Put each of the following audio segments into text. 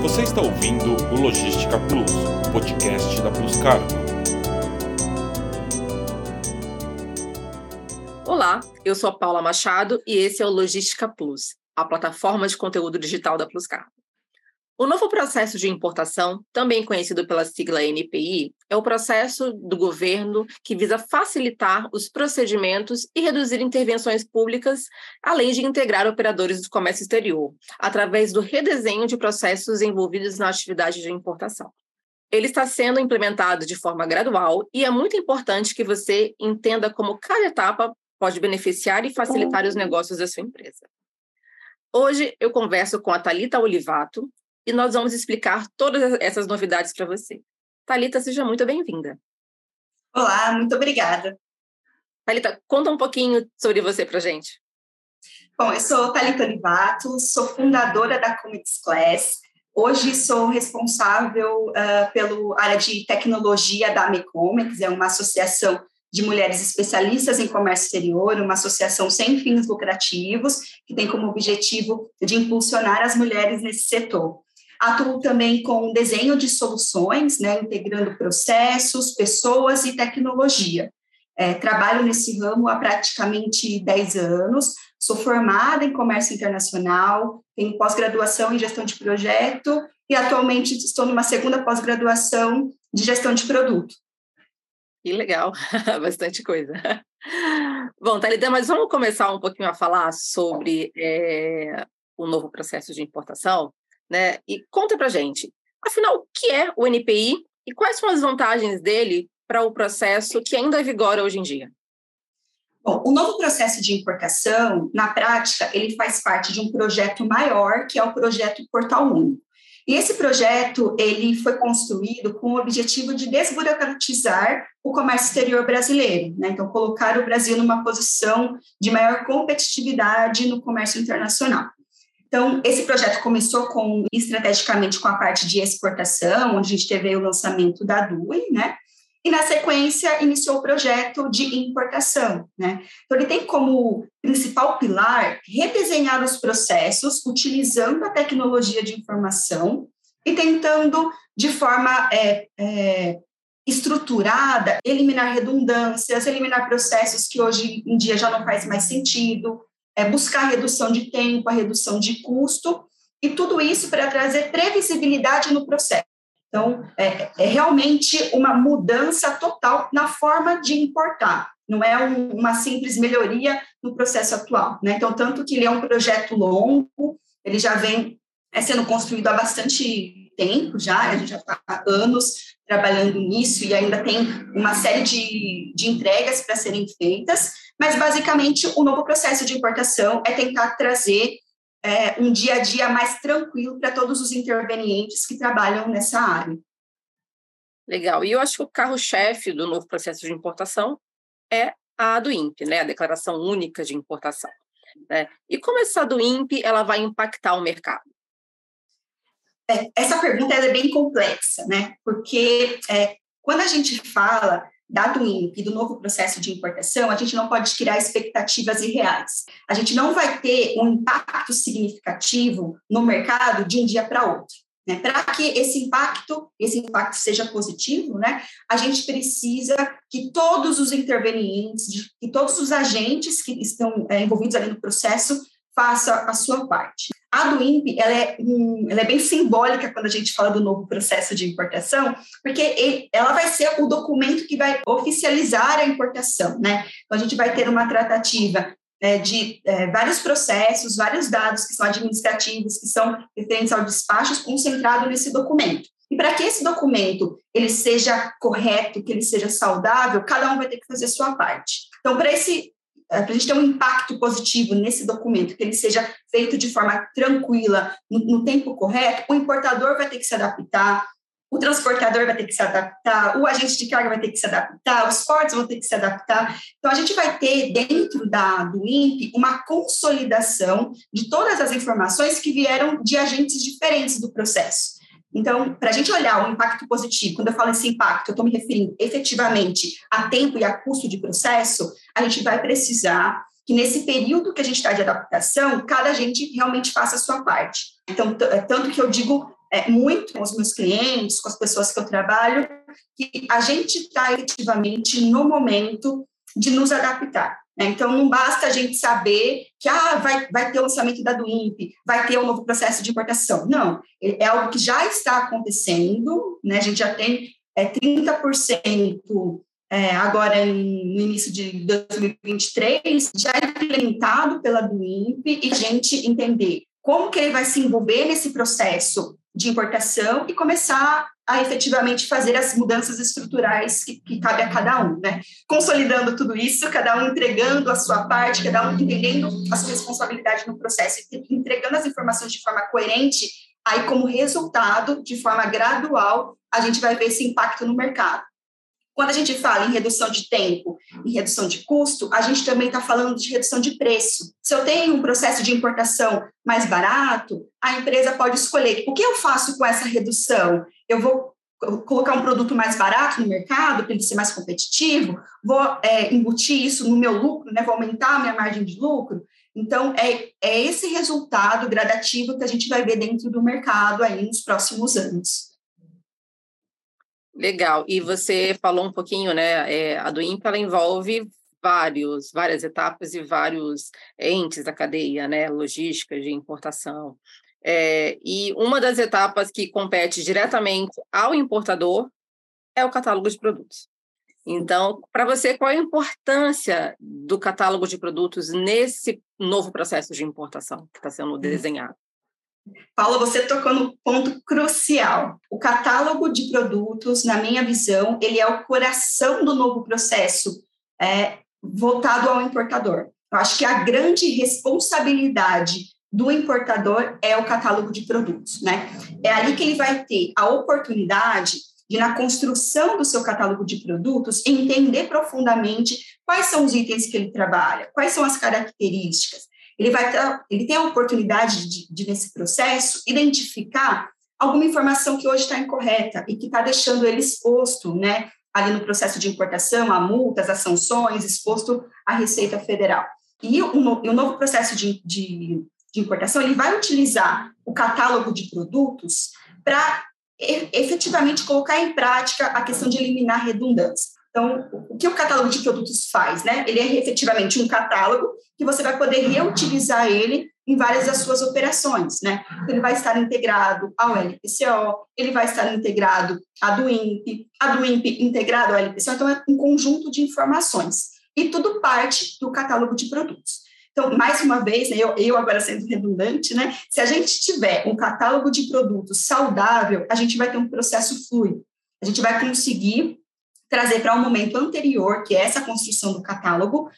Você está ouvindo o Logística Plus, podcast da Plus Cargo. Olá, eu sou a Paula Machado e esse é o Logística Plus, a plataforma de conteúdo digital da Plus Cargo. O novo processo de importação, também conhecido pela sigla NPI, é o processo do governo que visa facilitar os procedimentos e reduzir intervenções públicas, além de integrar operadores do comércio exterior, através do redesenho de processos envolvidos na atividade de importação. Ele está sendo implementado de forma gradual e é muito importante que você entenda como cada etapa pode beneficiar e facilitar os negócios da sua empresa. Hoje eu converso com a Talita Olivato, e nós vamos explicar todas essas novidades para você. Talita, seja muito bem-vinda. Olá, muito obrigada. Talita, conta um pouquinho sobre você para gente. Bom, eu sou Talita Olivato, sou fundadora da Comics Class. Hoje sou responsável uh, pela área de tecnologia da Mecomics, é uma associação de mulheres especialistas em comércio exterior, uma associação sem fins lucrativos, que tem como objetivo de impulsionar as mulheres nesse setor. Atuo também com desenho de soluções, né, integrando processos, pessoas e tecnologia. É, trabalho nesse ramo há praticamente 10 anos, sou formada em comércio internacional, tenho pós-graduação em gestão de projeto e atualmente estou numa segunda pós-graduação de gestão de produto. Que legal, bastante coisa. Bom, Thalida, mas vamos começar um pouquinho a falar sobre é, o novo processo de importação né? E conta para gente, afinal, o que é o NPI e quais são as vantagens dele para o processo que ainda vigora hoje em dia? Bom, o novo processo de importação, na prática, ele faz parte de um projeto maior, que é o projeto Portal Único. E esse projeto, ele foi construído com o objetivo de desburocratizar o comércio exterior brasileiro, né? Então, colocar o Brasil numa posição de maior competitividade no comércio internacional. Então, esse projeto começou com estrategicamente com a parte de exportação, onde a gente teve o lançamento da DUI, né? E na sequência iniciou o projeto de importação, né? Então ele tem como principal pilar redesenhar os processos utilizando a tecnologia de informação e tentando de forma é, é, estruturada eliminar redundâncias, eliminar processos que hoje em dia já não faz mais sentido, é buscar a redução de tempo, a redução de custo, e tudo isso para trazer previsibilidade no processo. Então, é, é, realmente uma mudança total na forma de importar, não é um, uma simples melhoria no processo atual. Né? Então, tanto que ele é um projeto longo, ele já vem é, sendo construído há bastante tempo já, a gente já está há anos trabalhando nisso e ainda tem uma série de, de entregas para serem feitas, mas, basicamente, o novo processo de importação é tentar trazer é, um dia a dia mais tranquilo para todos os intervenientes que trabalham nessa área. Legal. E eu acho que o carro-chefe do novo processo de importação é a do INPE, né? a Declaração Única de Importação. Né? E como essa do INPE ela vai impactar o mercado? É, essa pergunta é bem complexa, né? Porque é, quando a gente fala dado o INPE do novo processo de importação, a gente não pode criar expectativas irreais. A gente não vai ter um impacto significativo no mercado de um dia para outro. Né? Para que esse impacto, esse impacto seja positivo, né, a gente precisa que todos os intervenientes, que todos os agentes que estão é, envolvidos ali no processo façam a sua parte. A do INPE, ela é, ela é bem simbólica quando a gente fala do novo processo de importação, porque ele, ela vai ser o documento que vai oficializar a importação, né? Então, a gente vai ter uma tratativa é, de é, vários processos, vários dados que são administrativos, que são referentes ao despacho, concentrado nesse documento. E para que esse documento ele seja correto, que ele seja saudável, cada um vai ter que fazer a sua parte. Então, para esse para a gente ter um impacto positivo nesse documento, que ele seja feito de forma tranquila, no, no, tempo correto, o importador vai ter que se adaptar, o transportador vai ter que se adaptar, o agente de carga vai ter que se adaptar, os portos vão ter que se adaptar. Então, a gente vai ter dentro da, do INPE uma consolidação de todas as informações que vieram de agentes diferentes do processo. Então, para a gente olhar o impacto positivo, quando eu falo esse impacto, eu estou me referindo efetivamente a tempo e a custo de processo, a gente vai precisar que nesse período que a gente está de adaptação, cada agente realmente faça a sua parte. Então, é tanto que eu digo é, muito com os meus clientes, com as pessoas que eu trabalho, que a gente está efetivamente no momento de nos adaptar. Né? Então, não basta a gente saber que ah, vai, vai ter o lançamento da DUIMP, vai ter um novo processo de importação. Não, é, é algo que já está acontecendo, né? a gente já tem é, 30% é, agora no início de 2023, já implementado pela DUIMP, e a gente entender como que ele vai se envolver nesse processo de importação e começar a efetivamente fazer as mudanças estruturais que, que cabe a cada um, né? Consolidando tudo isso, cada um entregando a sua parte, cada um entendendo a sua responsabilidade no processo, entregando as informações de forma coerente, aí como resultado, de forma gradual, a gente vai ver esse impacto no mercado. Quando a gente fala em redução de tempo e redução de custo, a gente também está falando de redução de preço. Se eu tenho um processo de importação mais barato, a empresa pode escolher o que eu faço com essa redução. Eu vou colocar um produto mais barato no mercado para ele ser mais competitivo, vou é, embutir isso no meu lucro, né, vou aumentar a minha margem de lucro. Então, é, é esse resultado gradativo que a gente vai ver dentro do mercado aí nos próximos anos. Legal. E você falou um pouquinho, né? É, a do INPE ela envolve vários, várias etapas e vários entes da cadeia, né? Logística de importação. É, e uma das etapas que compete diretamente ao importador é o catálogo de produtos. Então, para você, qual é a importância do catálogo de produtos nesse novo processo de importação que está sendo uhum. desenhado? Paula, você tocou no ponto crucial. O catálogo de produtos, na minha visão, ele é o coração do novo processo é, voltado ao importador. Eu acho que a grande responsabilidade do importador é o catálogo de produtos, né? É ali que ele vai ter a oportunidade de, na construção do seu catálogo de produtos, entender profundamente quais são os itens que ele trabalha, quais são as características, ele vai ter, ele tem a oportunidade de, de, nesse processo, identificar alguma informação que hoje está incorreta e que está deixando ele exposto, né, ali no processo de importação, a multas, a sanções, exposto à Receita Federal. E o, o novo processo de, de, de importação, ele vai utilizar o catálogo de produtos para efetivamente colocar em prática a questão de eliminar redundância. Então, o que o catálogo de produtos faz? Né? Ele é efetivamente um catálogo que você vai poder reutilizar ele em várias das suas operações, né? Ele vai estar integrado ao LPCO, ele vai estar integrado à do INPE, a do INPE integrado ao LPCO, então é um conjunto de informações. E tudo parte do catálogo de produtos. Então, mais uma vez, né, eu, eu agora sendo redundante, né, se a gente tiver um catálogo de produtos saudável, a gente vai ter um processo fluido. A gente vai conseguir trazer para um momento anterior, que é essa construção do catálogo,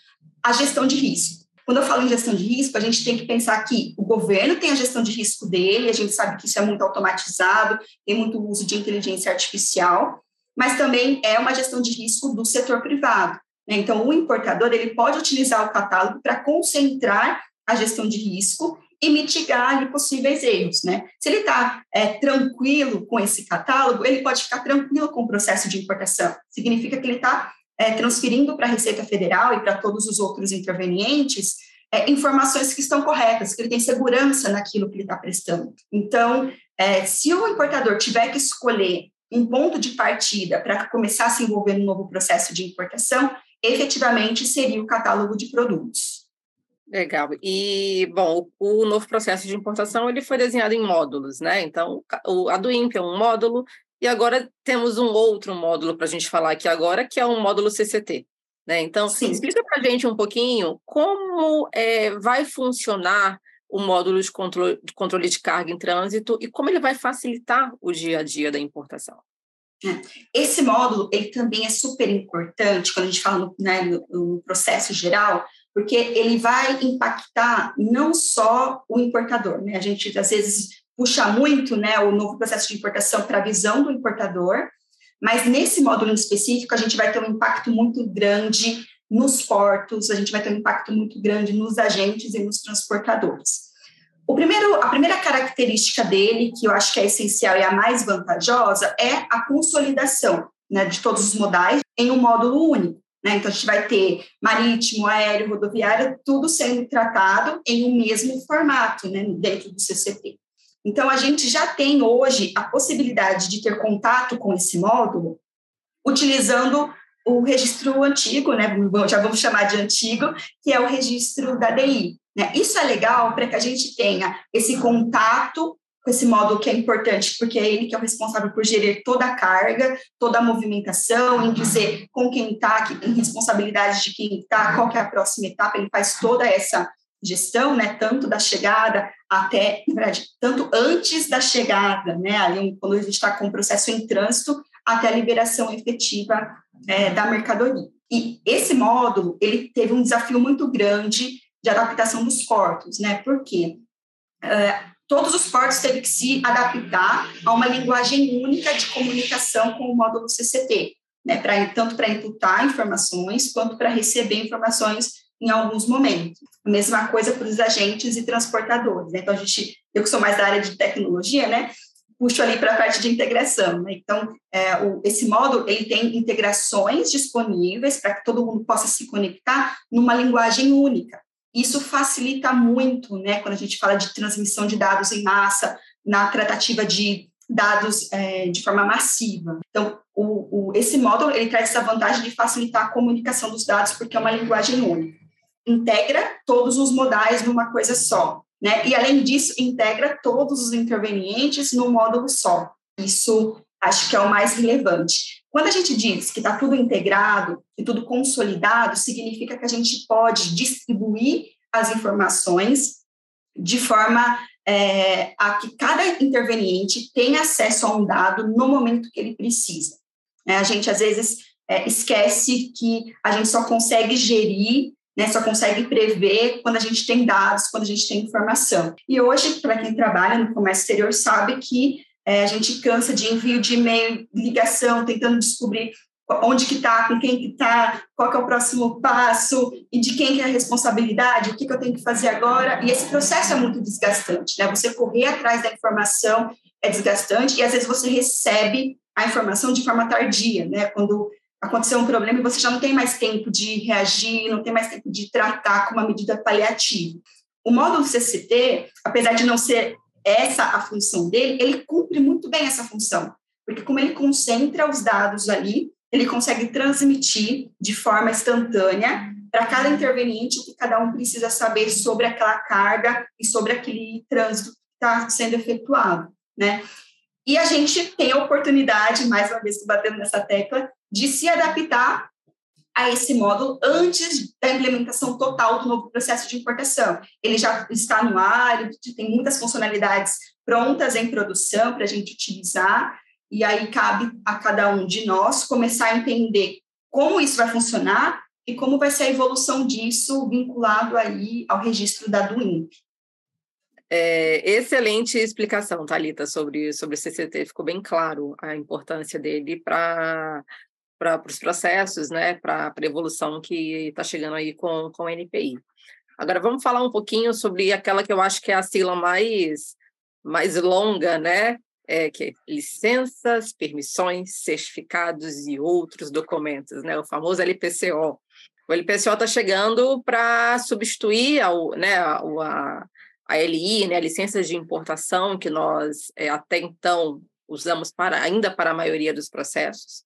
a gestão de risco. Quando eu falo em gestão de risco, a gente tem que pensar que o governo tem a gestão de risco dele, a gente sabe que isso é muito automatizado, tem muito uso de inteligência artificial, mas também é uma gestão de risco do setor privado. Né? Então, o importador ele pode utilizar o catálogo para concentrar a gestão de risco e mitigar ali, possíveis erros, né? Se ele está é, tranquilo com esse catálogo, ele pode ficar tranquilo com o processo de importação. Significa que ele está é, transferindo para a Receita Federal e para todos os outros intervenientes é, informações que estão corretas, que ele tem segurança naquilo que ele está prestando. Então, é, se o importador tiver que escolher um ponto de partida para começar a se envolver no novo processo de importação, efetivamente seria o catálogo de produtos. Legal. E, bom, o, o, novo processo de importação ele foi desenhado em módulos, né? Então, o, a do INPE é um módulo, e agora temos um outro módulo para a gente falar aqui agora, que é o um módulo CCT. Né? Então, Sim. explica para a gente um pouquinho como é, vai funcionar o módulo de controle, de controle de carga em trânsito e como ele vai facilitar o dia a dia da importação. É. Esse módulo ele também é super importante quando a gente fala no, né, no processo geral, porque ele vai impactar não só o importador, né? A gente às vezes puxa muito, né, o novo processo de importação para a visão do importador, mas nesse módulo em específico a gente vai ter um impacto muito grande nos portos, a gente vai ter um impacto muito grande nos agentes e nos transportadores. O primeiro, a primeira característica dele, que eu acho que é essencial e a mais vantajosa, é a consolidação né, de todos os modais em um módulo único. Né? Então, a gente vai ter marítimo, aéreo, rodoviário, tudo sendo tratado em um mesmo formato né, dentro do CCP. Então, a gente já tem hoje a possibilidade de ter contato com esse módulo utilizando o registro antigo, né? Já vamos chamar de antigo, que é o registro da DI. Né? Isso é legal para que a gente tenha esse contato com esse módulo que é importante, porque é ele que é o responsável por gerir toda a carga, toda a movimentação, em dizer com quem está, que tem responsabilidade de quem está, qual que é a próxima etapa, ele faz toda essa gestão, né, tanto da chegada até, na verdade, tanto antes da chegada, né, ali quando a gente está com o processo em trânsito, até a liberação efetiva é, da mercadoria. E esse módulo, ele teve um desafio muito grande de adaptação dos portos, né, porque é, todos os portos teve que se adaptar a uma linguagem única de comunicação com o módulo CCT, né, tanto para imputar informações quanto para receber informações em alguns momentos. A mesma coisa para os agentes e transportadores. Né? Então, a gente, eu que sou mais da área de tecnologia, né, puxo ali para a parte de integração. Né? Então, é, o, esse módulo ele tem integrações disponíveis para que todo mundo possa se conectar numa linguagem única. Isso facilita muito, né, quando a gente fala de transmissão de dados em massa, na tratativa de dados é, de forma massiva. Então, o, o, esse módulo ele traz essa vantagem de facilitar a comunicação dos dados, porque é uma linguagem única. Integra todos os modais numa coisa só, né? E, além disso, integra todos os intervenientes num módulo só. Isso acho que é o mais relevante. Quando a gente diz que está tudo integrado e tudo consolidado, significa que a gente pode distribuir as informações de forma é, a que cada interveniente tenha acesso a um dado no momento que ele precisa. É, a gente, às vezes, é, esquece que a gente só consegue gerir, né, só consegue prever quando a gente tem dados, quando a gente tem informação. E hoje, para quem trabalha no comércio exterior, sabe que é, a gente cansa de envio de e-mail, ligação, tentando descobrir onde que está, com quem que está, qual que é o próximo passo e de quem que é a responsabilidade, o que, que eu tenho que fazer agora. E esse processo é muito desgastante, né? Você correr atrás da informação é desgastante e às vezes você recebe a informação de forma tardia, né? Quando aconteceu um problema e você já não tem mais tempo de reagir, não tem mais tempo de tratar com uma medida paliativa. O módulo CCT, apesar de não ser essa a função dele, ele cumpre muito bem essa função, porque como ele concentra os dados ali, ele consegue transmitir de forma instantânea para cada interveniente o que cada um precisa saber sobre aquela carga e sobre aquele trânsito que está sendo efetuado, né? E a gente tem a oportunidade, mais uma vez batendo nessa tecla, de se adaptar a esse módulo antes da implementação total do novo processo de importação. Ele já está no ar, tem muitas funcionalidades prontas em produção para a gente utilizar, e aí cabe a cada um de nós começar a entender como isso vai funcionar e como vai ser a evolução disso vinculado aí ao registro da DUIMP. É, excelente explicação, Talita, sobre sobre o CCT. Ficou bem claro a importância dele para para os processos, né, para a evolução que está chegando aí com, com o NPI. Agora vamos falar um pouquinho sobre aquela que eu acho que é a sigla mais, mais longa, né, é, que é licenças, permissões, certificados e outros documentos, né, o famoso LPCO. O LPCO está chegando para substituir ao, né, a, a, a LI, né, a licenças de importação que nós é, até então usamos para ainda para a maioria dos processos.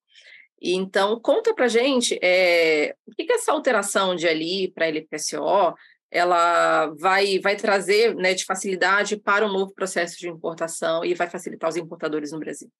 Então, conta para gente é, o que, que essa alteração de ali para LPSO ela vai, vai trazer né, de facilidade para o novo processo de importação e vai facilitar os importadores no Brasil.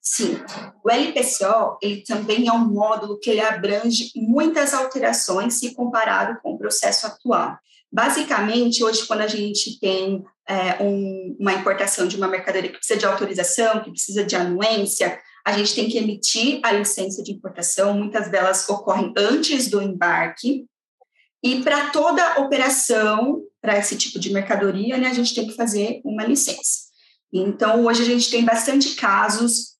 Sim, o LPCO ele também é um módulo que ele abrange muitas alterações se comparado com o processo atual. Basicamente, hoje, quando a gente tem é, um, uma importação de uma mercadoria que precisa de autorização, que precisa de anuência, a gente tem que emitir a licença de importação, muitas delas ocorrem antes do embarque, e para toda operação, para esse tipo de mercadoria, né, a gente tem que fazer uma licença. Então, hoje a gente tem bastante casos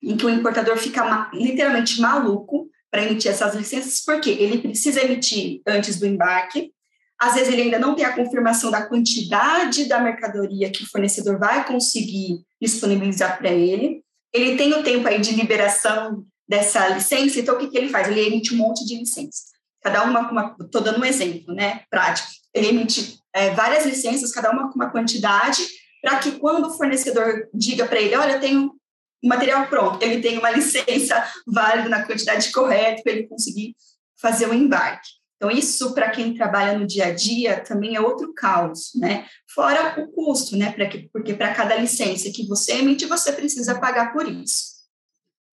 em que o importador fica literalmente maluco para emitir essas licenças, porque ele precisa emitir antes do embarque, às vezes ele ainda não tem a confirmação da quantidade da mercadoria que o fornecedor vai conseguir disponibilizar para ele, ele tem o tempo aí de liberação dessa licença, então o que, que ele faz? Ele emite um monte de licenças, cada uma com uma, dando um exemplo, né, prático. Ele emite é, várias licenças, cada uma com uma quantidade, para que quando o fornecedor diga para ele, olha, eu tenho o material pronto, ele tem uma licença válida na quantidade correta para ele conseguir fazer o embarque. Então, isso para quem trabalha no dia a dia também é outro caos, né? Fora o custo, né? Que, porque para cada licença que você emite, você precisa pagar por isso.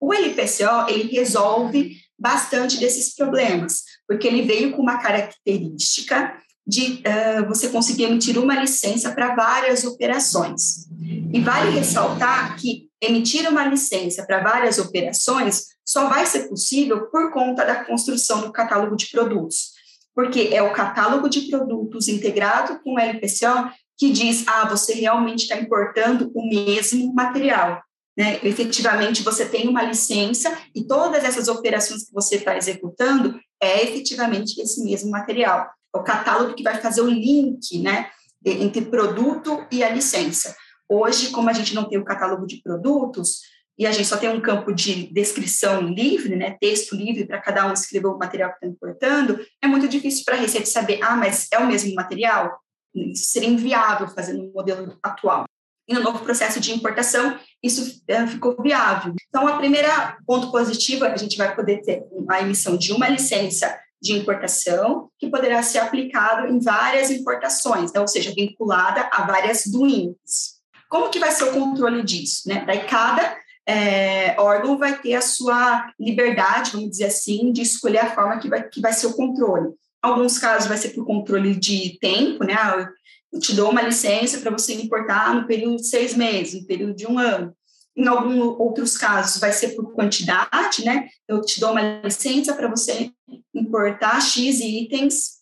O LPCO, ele resolve bastante desses problemas, porque ele veio com uma característica de uh, você conseguir emitir uma licença para várias operações. E vale ressaltar que emitir uma licença para várias operações só vai ser possível por conta da construção do catálogo de produtos porque é o catálogo de produtos integrado com o LPCO que diz, ah, você realmente está importando o mesmo material. Né? Efetivamente, você tem uma licença e todas essas operações que você está executando é efetivamente esse mesmo material. É o catálogo que vai fazer o link né, entre produto e a licença. Hoje, como a gente não tem o catálogo de produtos, e a gente só tem um campo de descrição livre, né, texto livre para cada um escrever o material que está importando, é muito difícil para a Receita saber, ah, mas é o mesmo material? Isso seria inviável fazer no modelo atual. E no novo processo de importação, isso é, ficou viável. Então, a primeira ponto positivo é que a gente vai poder ter a emissão de uma licença de importação que poderá ser aplicado em várias importações, né, ou seja, vinculada a várias doentes. Como que vai ser o controle disso? Né? Daí cada é, órgão vai ter a sua liberdade, vamos dizer assim, de escolher a forma que vai, que vai ser o controle. Alguns casos vai ser por controle de tempo, né? Ah, eu te dou uma licença para você importar no período de seis meses, no período de um ano. Em alguns outros casos vai ser por quantidade, né? Eu te dou uma licença para você importar X itens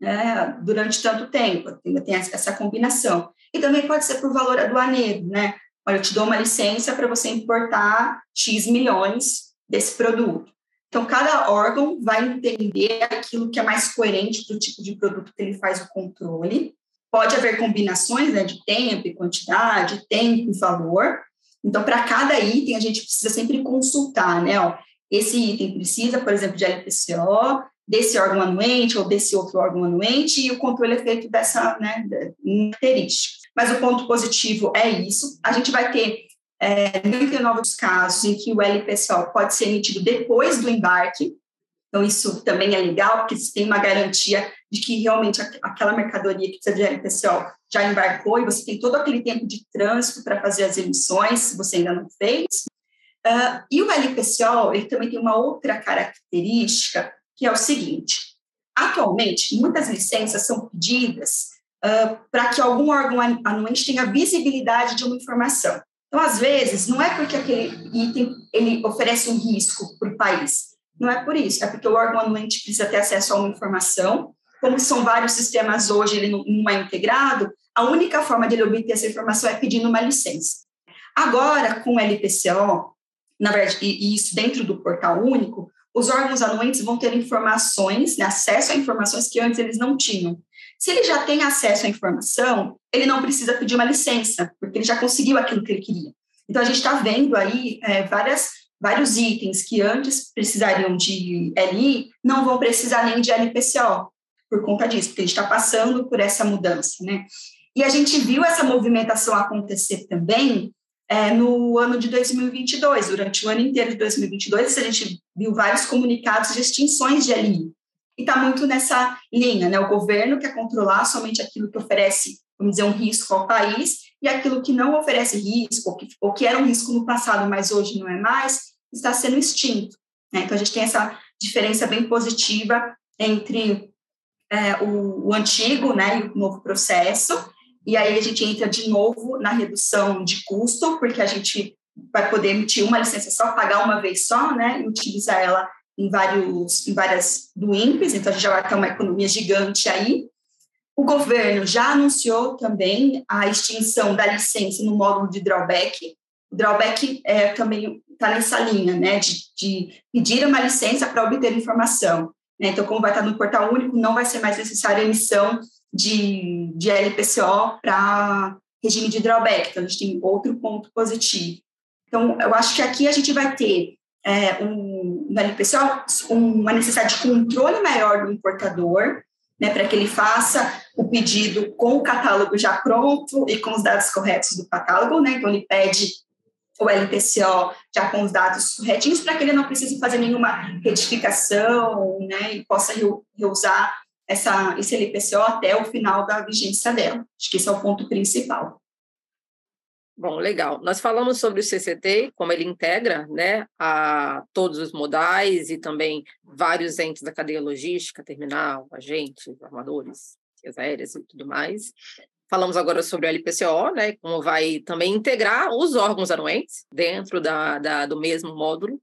né, durante tanto tempo. Ainda tem essa combinação. E também pode ser por valor aduaneiro, né? Olha, eu te dou uma licença para você importar X milhões desse produto. Então, cada órgão vai entender aquilo que é mais coerente para o tipo de produto que ele faz o controle. Pode haver combinações né, de tempo e quantidade, tempo e valor. Então, para cada item, a gente precisa sempre consultar, né? Ó, esse item precisa, por exemplo, de LPCO, desse órgão anuente ou desse outro órgão anuente, e o controle é feito dessa né, característica. Mas o ponto positivo é isso. A gente vai ter é, 99 casos em que o LPSO pode ser emitido depois do embarque. Então, isso também é legal, porque você tem uma garantia de que realmente aquela mercadoria que precisa de LPSO já embarcou e você tem todo aquele tempo de trânsito para fazer as emissões, se você ainda não fez. Uh, e o LPSO, ele também tem uma outra característica, que é o seguinte. Atualmente, muitas licenças são pedidas uh, para que algum órgão anuente tenha visibilidade de uma informação. Então, às vezes, não é porque aquele item ele oferece um risco para o país, não é por isso, é porque o órgão anuente precisa ter acesso a uma informação. Como são vários sistemas hoje, ele não é integrado, a única forma de ele obter essa informação é pedindo uma licença. Agora, com o LPCO, na verdade, e isso dentro do portal único, os órgãos anuentes vão ter informações, né, acesso a informações que antes eles não tinham. Se ele já tem acesso à informação, ele não precisa pedir uma licença, porque ele já conseguiu aquilo que ele queria. Então, a gente está vendo aí é, várias, vários itens que antes precisariam de LI, não vão precisar nem de LPCO, por conta disso, porque a gente está passando por essa mudança, né? E a gente viu essa movimentação acontecer também é, no ano de 2022, durante o ano inteiro de 2022, a gente viu vários comunicados de extinções de LI, e está muito nessa linha, né? O governo quer controlar somente aquilo que oferece, vamos dizer, um risco ao país, e aquilo que não oferece risco, ou que, ou que era um risco no passado, mas hoje não é mais, está sendo extinto. Né? Então, a gente tem essa diferença bem positiva entre é, o, o antigo né, e o novo processo, e aí a gente entra de novo na redução de custo, porque a gente vai poder emitir uma licença só, pagar uma vez só, né, e utilizar ela em, vários, em várias do INPES, então a gente já vai ter uma economia gigante aí. O governo já anunciou também a extinção da licença no módulo de drawback. O drawback é, também está nessa linha, né, de, de, pedir uma licença para obter informação. Né? Então, como vai estar no portal único, não vai ser mais necessária a emissão de, de LPCO para regime de drawback. Então, a gente tem outro ponto positivo. Então, eu acho que aqui a gente vai ter é, um, no LPCO, uma necessidade de controle maior do importador, né, para que ele faça o pedido com o catálogo já pronto e com os dados corretos do catálogo, né? Então ele pede o LPCO já com os dados corretinhos para que ele não precise fazer nenhuma retificação, né, e possa reusar essa, esse LPCO até o final da vigência dela. Acho que esse é o ponto principal. Bom, legal. Nós falamos sobre o CCT, como ele integra né, a todos os modais e também vários entes da cadeia logística, terminal, agentes, armadores, aéreas e tudo mais. Falamos agora sobre o LPCO, né, como vai também integrar os órgãos anuentes dentro da, da do mesmo módulo.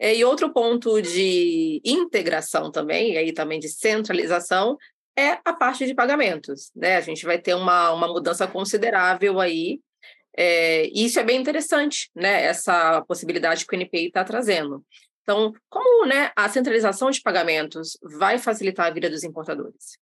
É, e outro ponto de integração também, e aí também de centralização, é a parte de pagamentos. Né? A gente vai ter uma, uma mudança considerável aí, é, e isso é bem interessante, né? essa possibilidade que o NPI está trazendo. Então, como né, a centralização de pagamentos vai facilitar a vida dos importadores?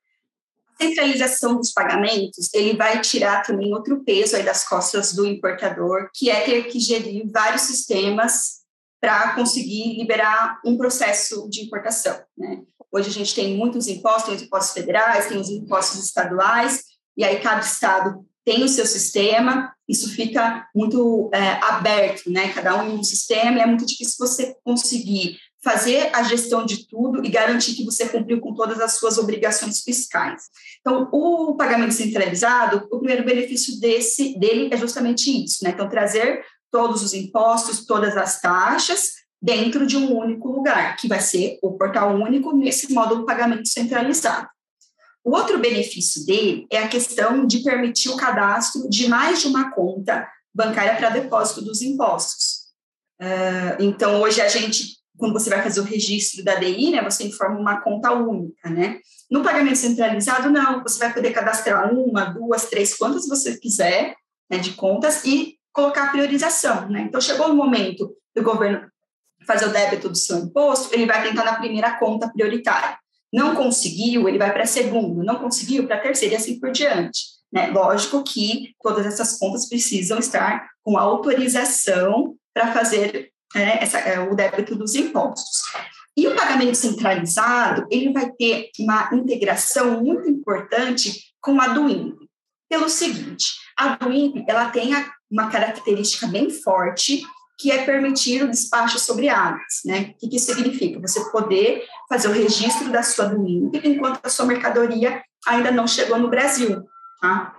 centralização dos pagamentos, ele vai tirar também outro peso aí das costas do importador, que é ter que gerir vários sistemas para conseguir liberar um processo de importação. Né? Hoje a gente tem muitos impostos, tem os impostos federais, tem os impostos estaduais, e aí cada estado tem o seu sistema, isso fica muito é, aberto, né? Cada um em um sistema, e é muito difícil você conseguir fazer a gestão de tudo e garantir que você cumpriu com todas as suas obrigações fiscais. Então, o pagamento centralizado, o primeiro benefício desse dele é justamente isso, né? Então, trazer todos os impostos, todas as taxas dentro de um único lugar, que vai ser o portal único nesse módulo pagamento centralizado. O outro benefício dele é a questão de permitir o cadastro de mais de uma conta bancária para depósito dos impostos. Uh, então, hoje a gente quando você vai fazer o registro da DI, né, você informa uma conta única, né? No pagamento centralizado, não, você vai poder cadastrar uma, duas, três, quantas você quiser, né, de contas e colocar priorização, né? Então, chegou o momento do governo fazer o débito do seu imposto, ele vai tentar na primeira conta prioritária. Não conseguiu, ele vai para a segunda, não conseguiu para a terceira e assim por diante. Né? Lógico que todas essas contas precisam estar com autorização para fazer é, essa, é, o débito dos impostos. E o pagamento centralizado, ele vai ter uma integração muito importante com a do INPE, pelo seguinte, a do INPE, ela tem uma característica bem forte, que é permitir o despacho sobre áreas, né? O que, isso significa? Você poder fazer o registro da sua do INPE enquanto a sua mercadoria ainda não chegou no Brasil, tá?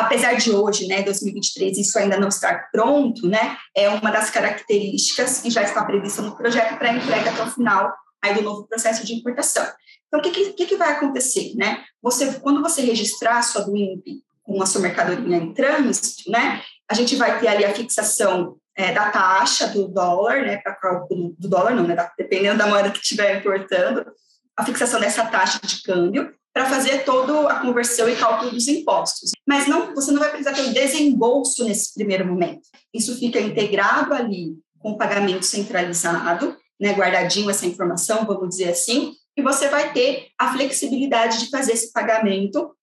apesar de hoje, né, 2023, isso ainda não estar pronto, né, é uma das características que já está prevista no projeto para entrega até o final aí do novo processo de importação. Então, o que, que, que vai acontecer, né? Você, quando você registrar a sua DUIMP com a sua mercadoria em trânsito, né, a gente vai ter ali a fixação é, da taxa do dólar, né, para cálculo do dólar não, né, dependendo da moeda que estiver importando, a fixação dessa taxa de câmbio, para fazer toda a conversão e cálculo dos impostos. Mas não, você não vai precisar ter o desembolso nesse primeiro momento. Isso fica integrado ali com o pagamento centralizado, né, guardadinho essa informação, vamos dizer assim, e você vai ter a flexibilidade de fazer esse pagamento,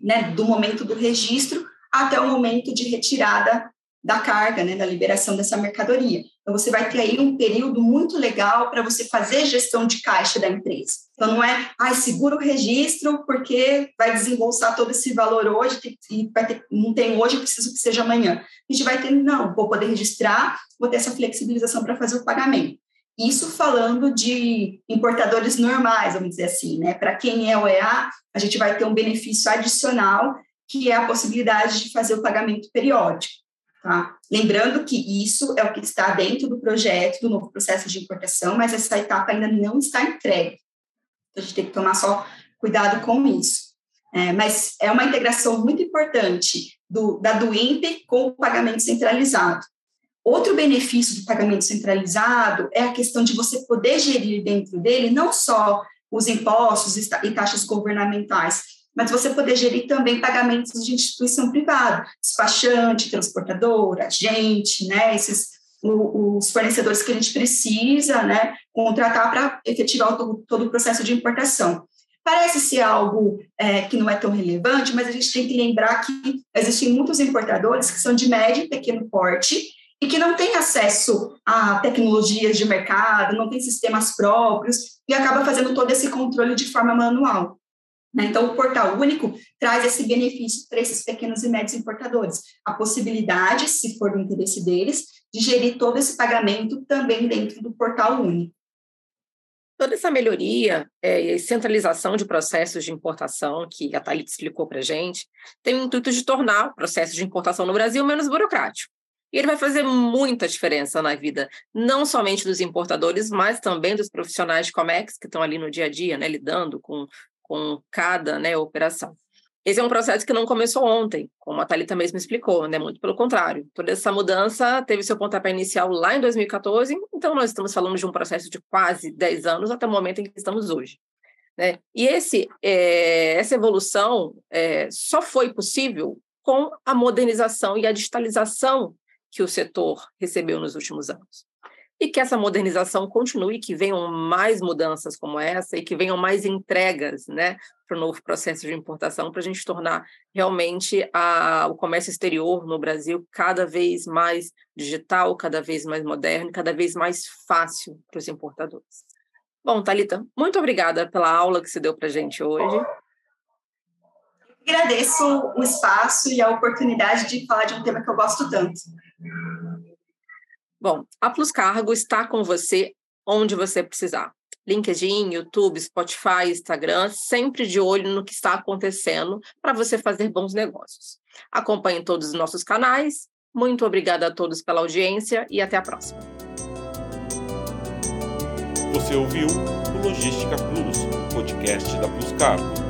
né, do momento do registro até o momento de retirada da carga, né, da liberação dessa mercadoria. Então, você vai ter aí um período muito legal para você fazer gestão de caixa da empresa. Então, não é, ai, segura o registro porque vai desembolsar todo esse valor hoje e vai ter, não tem hoje, preciso que seja amanhã. A gente vai ter, não, vou poder registrar, vou ter essa flexibilização para fazer o pagamento. Isso falando de importadores normais, vamos dizer assim, né? Para quem é o EA, a gente vai ter um benefício adicional, que é a possibilidade de fazer o pagamento periódico. Tá? Lembrando que isso é o que está dentro do projeto do novo processo de importação, mas essa etapa ainda não está entregue. Então, a gente tem que tomar só cuidado com isso. É, mas é uma integração muito importante do, da do INPE com o pagamento centralizado. Outro benefício do pagamento centralizado é a questão de você poder gerir dentro dele não só os impostos e taxas governamentais, mas você poder gerir também pagamentos de instituição privada, despachante, transportadora, agente, né, esses os fornecedores que a gente precisa, né, contratar para efetivar todo, todo o processo de importação. Parece ser algo é, que não é tão relevante, mas a gente tem que lembrar que existem muitos importadores que são de médio e pequeno porte e que não têm acesso a tecnologias de mercado, não têm sistemas próprios e acaba fazendo todo esse controle de forma manual. Né? Então, o portal único traz esse benefício para esses pequenos e médios importadores, a possibilidade, se for do interesse deles, de gerir todo esse pagamento também dentro do portal único. Toda essa melhoria é, e centralização de processos de importação, que a Thalita explicou para a gente, tem o intuito de tornar o processo de importação no Brasil menos burocrático. E ele vai fazer muita diferença na vida, não somente dos importadores, mas também dos profissionais de Comex, que estão ali no dia a dia, né, lidando com, com cada né, operação. Esse é um processo que não começou ontem, como a Thalita mesmo explicou, né? Muito pelo contrário. Toda essa mudança teve seu pontapé inicial lá em 2014, então nós estamos falando de um processo de quase 10 anos até o momento em que estamos hoje. Né? E esse, é, essa evolução é, só foi possível com a modernização e a digitalização que o setor recebeu nos últimos anos e que essa modernização continue, que venham mais mudanças como essa e que venham mais entregas né, para o novo processo de importação, para a gente tornar realmente a, o comércio exterior no Brasil cada vez mais digital, cada vez mais moderno, cada vez mais fácil para os importadores. Bom, Talita, muito obrigada pela aula que você deu para a gente hoje. Agradeço o espaço e a oportunidade de falar de um tema que eu gosto tanto. Bom, a Plus Cargo está com você onde você precisar. LinkedIn, YouTube, Spotify, Instagram, sempre de olho no que está acontecendo para você fazer bons negócios. Acompanhe todos os nossos canais. Muito obrigada a todos pela audiência e até a próxima. Você ouviu o Logística Plus, podcast da Plus Cargo.